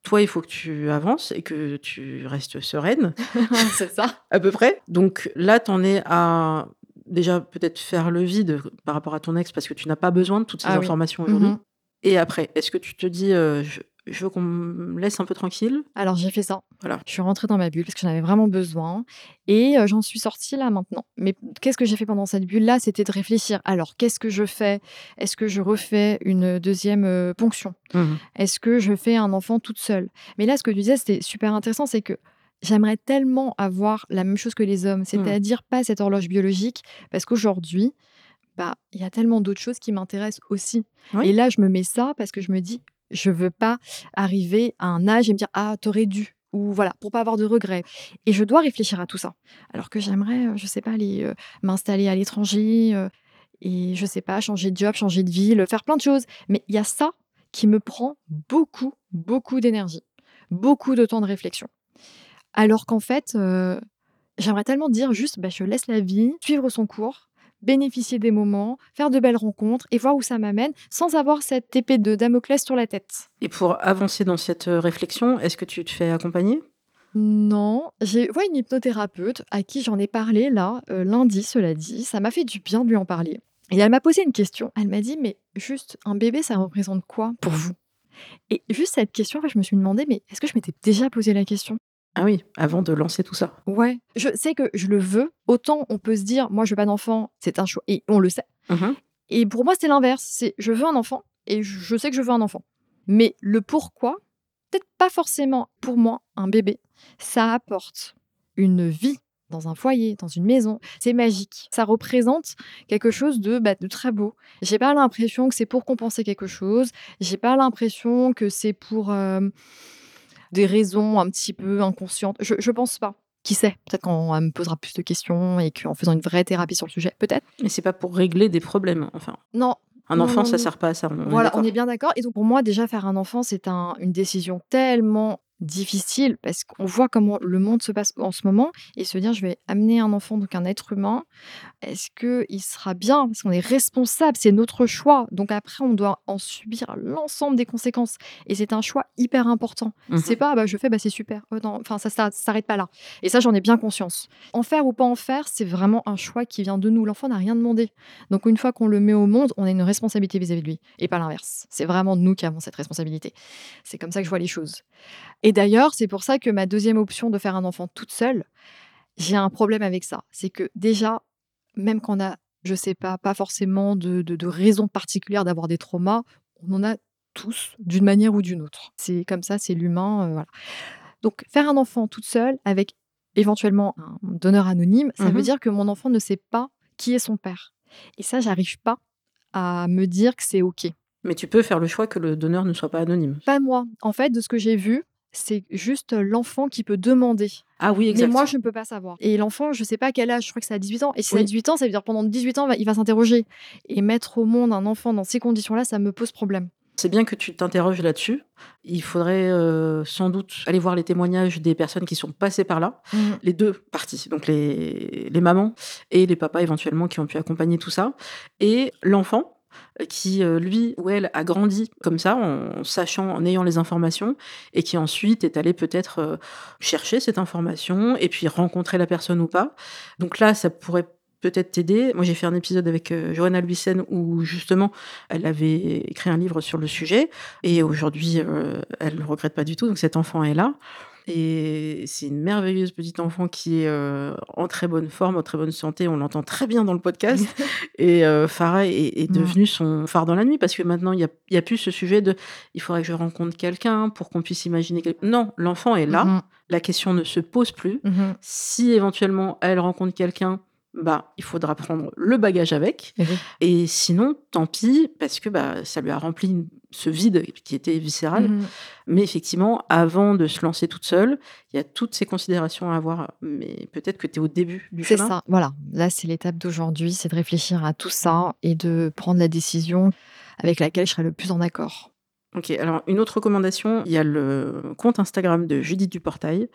toi, il faut que tu avances et que tu restes sereine. c'est ça. à peu près. Donc là, tu en es à déjà peut-être faire le vide par rapport à ton ex parce que tu n'as pas besoin de toutes ces ah informations aujourd'hui. Mmh et après, est-ce que tu te dis, euh, je, veux qu'on me laisse un peu tranquille Alors j'ai fait ça. Voilà. Je suis rentrée dans ma bulle parce que j'en avais vraiment besoin et euh, j'en suis sortie là maintenant. Mais qu'est-ce que j'ai fait pendant cette bulle-là? C'était de réfléchir. Alors qu'est-ce que je fais? Est-ce que je refais une deuxième euh, ponction? Mmh Est-ce que je fais un enfant toute seule? Mais là, ce que tu disais, c'était super intéressant, c'est que j'aimerais tellement avoir la même chose que les hommes, mmh. c'est-à-dire pas cette horloge biologique, parce qu'aujourd'hui, bah, il y a tellement d'autres choses qui m'intéressent aussi. Et là, je me mets ça parce que je me dis, je veux pas arriver à un âge et me dire, ah, t'aurais dû. ou voilà, pour pas avoir de regrets. Et je dois réfléchir à tout ça. Alors que j'aimerais, euh, je sais pas, aller euh, m'installer à l'étranger euh, et je sais pas, changer de job, changer de ville, faire plein de choses. Mais il y a ça qui me prend beaucoup, beaucoup d'énergie, beaucoup de temps de réflexion. Alors qu'en fait, j'aimerais tellement dire juste, bah, je laisse la vie suivre son cours bénéficier des moments, faire de belles rencontres et voir où ça m'amène sans avoir cette épée de Damoclès sur la tête. Et pour avancer dans cette euh, réflexion, est-ce que tu te fais accompagner? Non, j'ai ouais, une hypnothérapeute à qui j'en ai parlé là, euh, lundi, cela dit. Ça m'a fait du bien de lui en parler. Et elle m'a posé une question. Elle m'a dit, mais juste, un bébé, ça représente quoi pour vous? Et juste cette question, je me suis demandé, mais est-ce que je m'étais déjà posé la question? Ah oui, avant de lancer tout ça. Ouais, je sais que je le veux. Autant on peut se dire, moi je veux pas d'enfant, c'est un choix, et on le sait. Mmh et pour moi c'est l'inverse, c'est je veux un enfant et je sais que je veux un enfant. Mais le pourquoi, peut-être pas forcément pour moi un bébé, ça apporte une vie dans un foyer, dans une maison, c'est magique. Ça représente quelque chose de, bah, de très beau. J'ai pas l'impression que c'est pour compenser quelque chose. J'ai pas l'impression que c'est pour euh, des raisons un petit peu inconscientes. Je, je pense pas. Qui sait? Peut-être qu'on me posera plus de questions et qu'en faisant une vraie thérapie sur le sujet, peut-être. Mais c'est pas pour régler des problèmes, enfin. Non. Un enfant, ça sert pas à ça. voilà, on est bien d'accord. Et donc pour moi, déjà faire un enfant, c'est un, une décision tellement difficile parce qu'on voit comment le monde se passe en ce moment et se dire je vais amener un enfant, donc un être humain, est-ce qu'il sera bien? Parce qu'on est responsable, c'est notre choix. Donc après, on doit en subir l'ensemble des conséquences. Et c'est un choix hyper important. Mmh c'est pas bah, je fais, bah, c'est super. Oh, enfin, ça, ça, s'arrête pas là. Et ça, j'en ai bien conscience. En faire ou pas en faire, c'est vraiment un choix qui vient de nous. L'enfant n'a rien demandé. Donc une fois qu'on le met au monde, on a une responsabilité vis-à-vis -vis de lui et pas l'inverse. C'est vraiment nous qui avons cette responsabilité. C'est comme ça que je vois les choses. Et d'ailleurs, c'est pour ça que ma deuxième option de faire un enfant toute seule, j'ai un problème avec ça. C'est que déjà, même quand on a, je sais pas, pas forcément de, de, raison particulière d'avoir des traumas, on en a tous d'une manière ou d'une autre. C'est comme ça, c'est l'humain. Euh, voilà. Donc, faire un enfant toute seule avec éventuellement un donneur anonyme, ça veut mmh dire que mon enfant ne sait pas qui est son père. Et ça, j'arrive pas à me dire que c'est OK. Mais tu peux faire le choix que le donneur ne soit pas anonyme. Pas moi. En fait, de ce que j'ai vu, c'est juste l'enfant qui peut demander. Ah oui, exactement. Mais moi, je ne peux pas savoir. Et l'enfant, je ne sais pas à quel âge, je crois que c'est à 18 ans. Et si c'est à 18 ans, ça veut dire pendant 18 ans, il va s'interroger. Et mettre au monde un enfant dans ces conditions-là, ça me pose problème. C'est bien que tu t'interroges là-dessus. Il faudrait euh, sans doute aller voir les témoignages des personnes qui sont passées par là, mmh. les deux parties, donc les, les mamans et les papas éventuellement qui ont pu accompagner tout ça, et l'enfant qui, euh, lui ou elle, a grandi comme ça, en sachant, en ayant les informations, et qui ensuite est allé peut-être euh, chercher cette information, et puis rencontrer la personne ou pas. Donc là, ça pourrait peut-être t'aider. Moi, j'ai fait un épisode avec euh, Johanna Luisen où justement, elle avait écrit un livre sur le sujet, et aujourd'hui, elle ne regrette pas du tout, donc cet enfant est là. Et c'est une merveilleuse petite enfant qui est euh, en très bonne forme, en très bonne santé. On l'entend très bien dans le podcast. et euh, Farah est, mmh. devenu son phare dans la nuit parce que maintenant, il n'y a, y a plus ce sujet de il faudrait que je rencontre quelqu'un pour qu'on puisse imaginer. Non, l'enfant est là. Mmh la question ne se pose plus. Mmh si éventuellement elle rencontre quelqu'un, bah, il faudra prendre le bagage avec. Et sinon, tant pis, parce que bah, ça lui a rempli ce vide qui était viscéral. Mmh mais effectivement, avant de se lancer toute seule, il y a toutes ces considérations à avoir. Mais peut-être que tu es au début du chemin. C'est ça, voilà. Là, c'est l'étape d'aujourd'hui, c'est de réfléchir à tout ça et de prendre la décision avec laquelle je serai le plus en accord. Ok, alors une autre recommandation, il y a le compte Instagram de Judith Duportail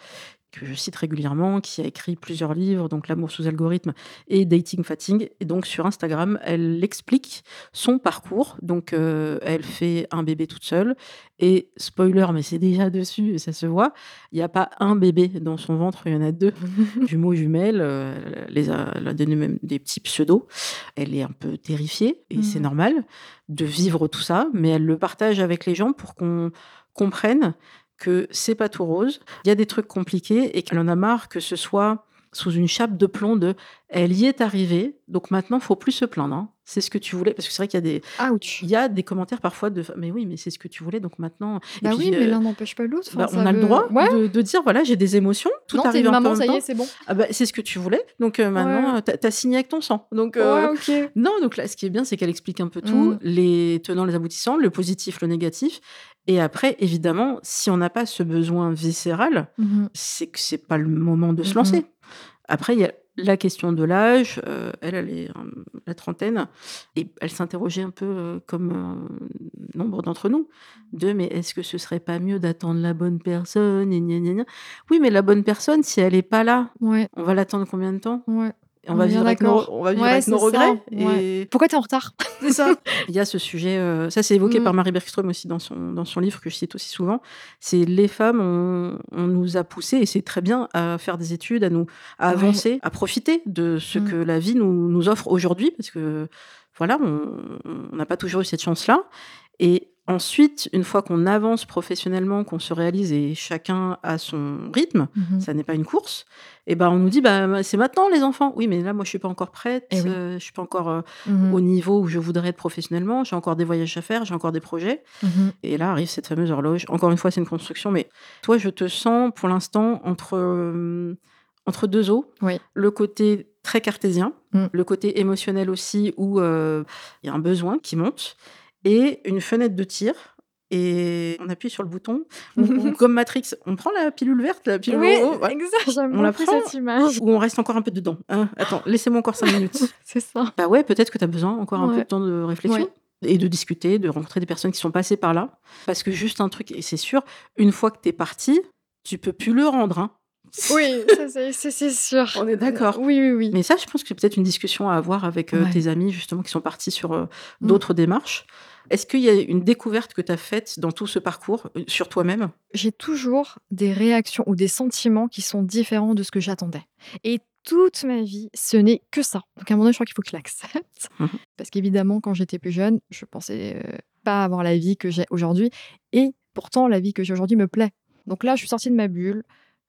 que je cite régulièrement, qui a écrit plusieurs livres, donc L'amour sous algorithme et Dating Fatigue. Et donc sur Instagram, elle explique son parcours. Donc euh, elle fait un bébé toute seule. Et spoiler, mais c'est déjà dessus et ça se voit, il n'y a pas un bébé dans son ventre, il y en a deux. Jumeaux, jumelles, euh, les a, elle a donné même des petits pseudos. Elle est un peu terrifiée et c'est mmh. normal de vivre tout ça, mais elle le partage avec les gens pour qu'on comprenne que c'est pas tout rose. Il y a des trucs compliqués et qu'elle en a marre que ce soit sous une chape de plomb de elle y est arrivée, donc maintenant, faut plus se plaindre. hein. C'est ce que tu voulais. Parce que c'est vrai qu'il y a des, Ouch. il y a des commentaires parfois de mais oui, mais c'est ce que tu voulais, donc maintenant. Et Bah puis, oui, mais euh, l'un n'empêche pas l'autre. Enfin, bah, on a le droit Ouais. de, de dire voilà, j'ai des émotions, tout non, arrive une peu maman, en ça y est, c'est bon. Ah bah, c'est ce que tu voulais, donc euh, maintenant, Ouais. t'as as signé avec ton sang. Donc, euh, Ouais, non, donc là, ce qui est bien, c'est qu'elle explique un peu tout, Mm. les tenants, les aboutissants, le positif, le négatif. Et après, évidemment, si on n'a pas ce besoin viscéral, Mhm. c'est que c'est pas le moment de se lancer. Après, il y a la question de l'âge. euh, elle, elle est euh, la trentaine. Et elle s'interrogeait un peu euh, comme nombre d'entre nous. De, mais est-ce que ce serait pas mieux d'attendre la bonne personne et gna, gna, gna. Oui, mais la bonne personne, si elle est pas là, Ouais, on va l'attendre combien de temps? Ouais. On, On va vivre avec nos, d'accord. on va vivre Ouais, avec nos regrets. ouais. Pourquoi t'es en retard? C'est ça. Il y a ce sujet, euh, ça c'est évoqué Mm. par Marie Bergström aussi dans son, dans son livre que je cite aussi souvent. C'est les femmes, on, on nous a poussé et c'est très bien à faire des études, à nous à Ouais. avancer, à profiter de ce Mm. que la vie nous, nous offre aujourd'hui parce que voilà, on on n'a pas toujours eu cette chance-là. Et ensuite, une fois qu'on avance professionnellement, qu'on se réalise et chacun a son rythme, Mhm. ça n'est pas une course. Et ben on nous dit bah c'est maintenant les enfants. Oui, mais là moi je suis pas encore prête, Eh oui. euh, je suis pas encore euh, Mhm. au niveau où je voudrais être professionnellement. J'ai encore des voyages à faire, j'ai encore des projets. Mhm. Et là arrive cette fameuse horloge. Encore une fois, c'est une construction, mais toi, je te sens pour l'instant entre, euh, entre deux eaux. Oui. Le côté très cartésien, Mm. le côté émotionnel aussi, où euh, il y a un besoin qui monte, et une fenêtre de tir. Et on appuie sur le bouton. Ou- ou comme Matrix, on prend la pilule verte, la pilule Oui, ouais, exact, On la prend cette image. ou on reste encore un peu dedans. Hein, attends, laissez-moi encore cinq minutes. C'est ça. Bah ouais, peut-être que tu as besoin encore un peu de temps de réflexion. Ouais. Et de discuter, de rencontrer des personnes qui sont passées par là. Parce que juste un truc, et c'est sûr, une fois que tu es parti, tu peux plus le rendre. hein. Oui, ça, c'est- sûr. On est d'accord. Oui, oui, oui. Mais ça, je pense que c'est peut-être une discussion à avoir avec euh, Ouais. tes amis, justement, qui sont partis sur euh, Mm. d'autres démarches. Est-ce qu'il y a une découverte que tu as faite dans tout ce parcours euh, sur toi-même? J'ai toujours des réactions ou des sentiments qui sont différents de ce que j'attendais. Et toute ma vie, ce n'est que ça. Donc à un moment donné, je crois qu'il faut que je l'accepte. Mhm. Parce qu'évidemment, quand j'étais plus jeune, je pensais euh, pas avoir la vie que j'ai aujourd'hui. Et pourtant, la vie que j'ai aujourd'hui me plaît. Donc là, je suis sortie de ma bulle.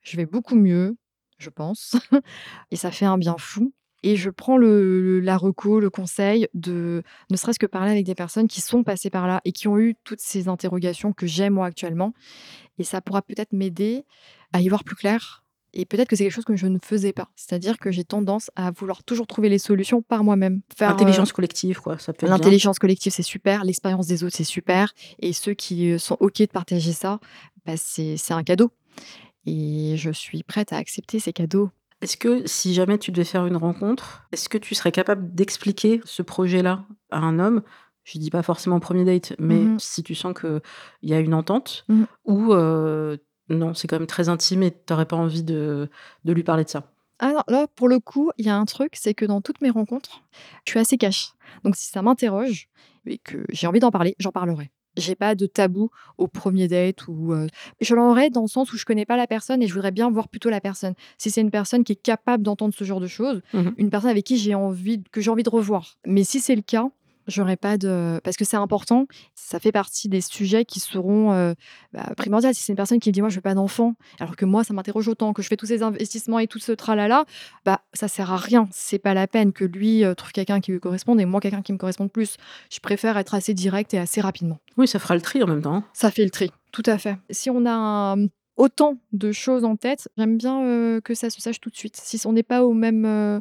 Je vais beaucoup mieux, je pense. Et ça fait un bien fou. Et je prends le, le- la reco, le conseil de ne serait-ce que parler avec des personnes qui sont passées par là et qui ont eu toutes ces interrogations que j'ai moi actuellement. Et ça pourra peut-être m'aider à y voir plus clair. Et peut-être que c'est quelque chose que je ne faisais pas. C'est-à-dire que j'ai tendance à vouloir toujours trouver les solutions par moi-même. Faire, euh, Intelligence collective, quoi. Ça peut. L'intelligence collective, c'est super. L'expérience des autres, c'est super. Et ceux qui euh, sont OK de partager ça, bah, c'est un cadeau. Et je suis prête à accepter ces cadeaux. Est-ce que si jamais tu devais faire une rencontre, est-ce que tu serais capable d'expliquer ce projet-là à un homme? Je dis pas forcément premier date, mais Mhm. si tu sens qu'il y a une entente, Mhm. ou euh, non, c'est quand même très intime et tu n'aurais pas envie de, de lui parler de ça. Ah non, là, pour le coup, il y a un truc, c'est que dans toutes mes rencontres, je suis assez cash. Donc si ça m'interroge et que j'ai envie d'en parler, j'en parlerai. J'ai pas de tabou au premier date ou euh, je l'aurai dans le sens où je connais pas la personne et je voudrais bien voir plutôt la personne. Si c'est une personne qui est capable d'entendre ce genre de choses, Mhm. une personne avec qui j'ai envie que j'ai envie de revoir. Mais si c'est le cas, j'aurais pas de parce que c'est important, ça fait partie des sujets qui seront euh, bah, primordiaux. Si c'est une personne qui me dit moi je veux pas d'enfant, alors que moi ça m'interroge autant que je fais tous ces investissements et tout ce tralala, bah ça sert à rien. C'est pas la peine que lui euh, trouve quelqu'un qui lui corresponde et moi quelqu'un qui me corresponde plus. Je préfère être assez direct et assez rapidement. Oui, ça fera le tri en même temps. hein. Ça fait le tri, tout à fait. Si on a un- autant de choses en tête, j'aime bien euh, que ça se sache tout de suite. Si on n'est pas au même, euh,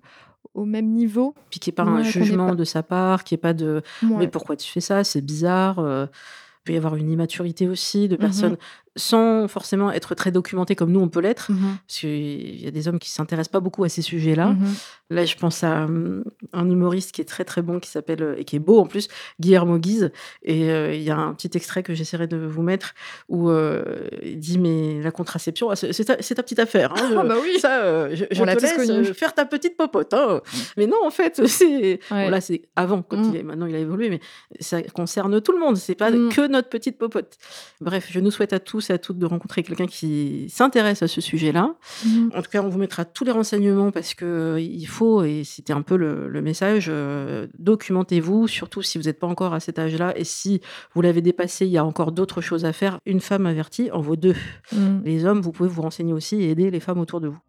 au même niveau, Puis qu'il n'y ait pas Ouais, un jugement pas- de sa part, qu'il n'y ait pas de ouais. mais pourquoi tu fais ça C'est bizarre. euh, Il peut y avoir une immaturité aussi de Mhm. personnes sans forcément être très documentées comme nous on peut l'être. Mhm, Parce qu'il y a des hommes qui s'intéressent pas beaucoup à ces sujets-là. mhm. Là, je pense à hum, un humoriste qui est très très bon, qui s'appelle euh, et qui est beau en plus, Guillermo Guise. Et euh, il y a un petit extrait que j'essaierai de vous mettre où euh, il dit mais la contraception, ah, c'est ta, petite affaire. hein, Ah bah oui. Ça, euh, je, je On te tous laisse connu. faire ta petite popote. hein. Mais non, en fait, c'est Ouais. bon, là c'est avant quand Mm. il est maintenant il a évolué, mais ça concerne tout le monde. C'est pas Mm. que notre petite popote. Bref, je nous souhaite à tous et à toutes de rencontrer quelqu'un qui s'intéresse à ce sujet-là. Mhm. En tout cas, on vous mettra tous les renseignements parce que euh, il faut, et c'était un peu le, le message, euh, documentez-vous, surtout si vous n'êtes pas encore à cet âge-là et si vous l'avez dépassé, il y a encore d'autres choses à faire. Une femme avertie en vaut deux. Mhm. Les hommes, vous pouvez vous renseigner aussi et aider les femmes autour de vous.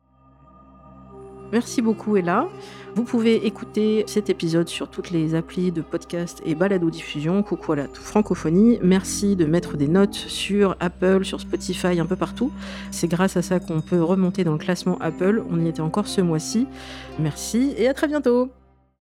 Merci beaucoup Ella. Vous pouvez écouter cet épisode sur toutes les applis de podcast et balado diffusion. Coucou à la francophonie. Merci de mettre des notes sur Apple, sur Spotify, un peu partout. C'est grâce à ça qu'on peut remonter dans le classement Apple. On y était encore ce mois-ci. Merci et à très bientôt.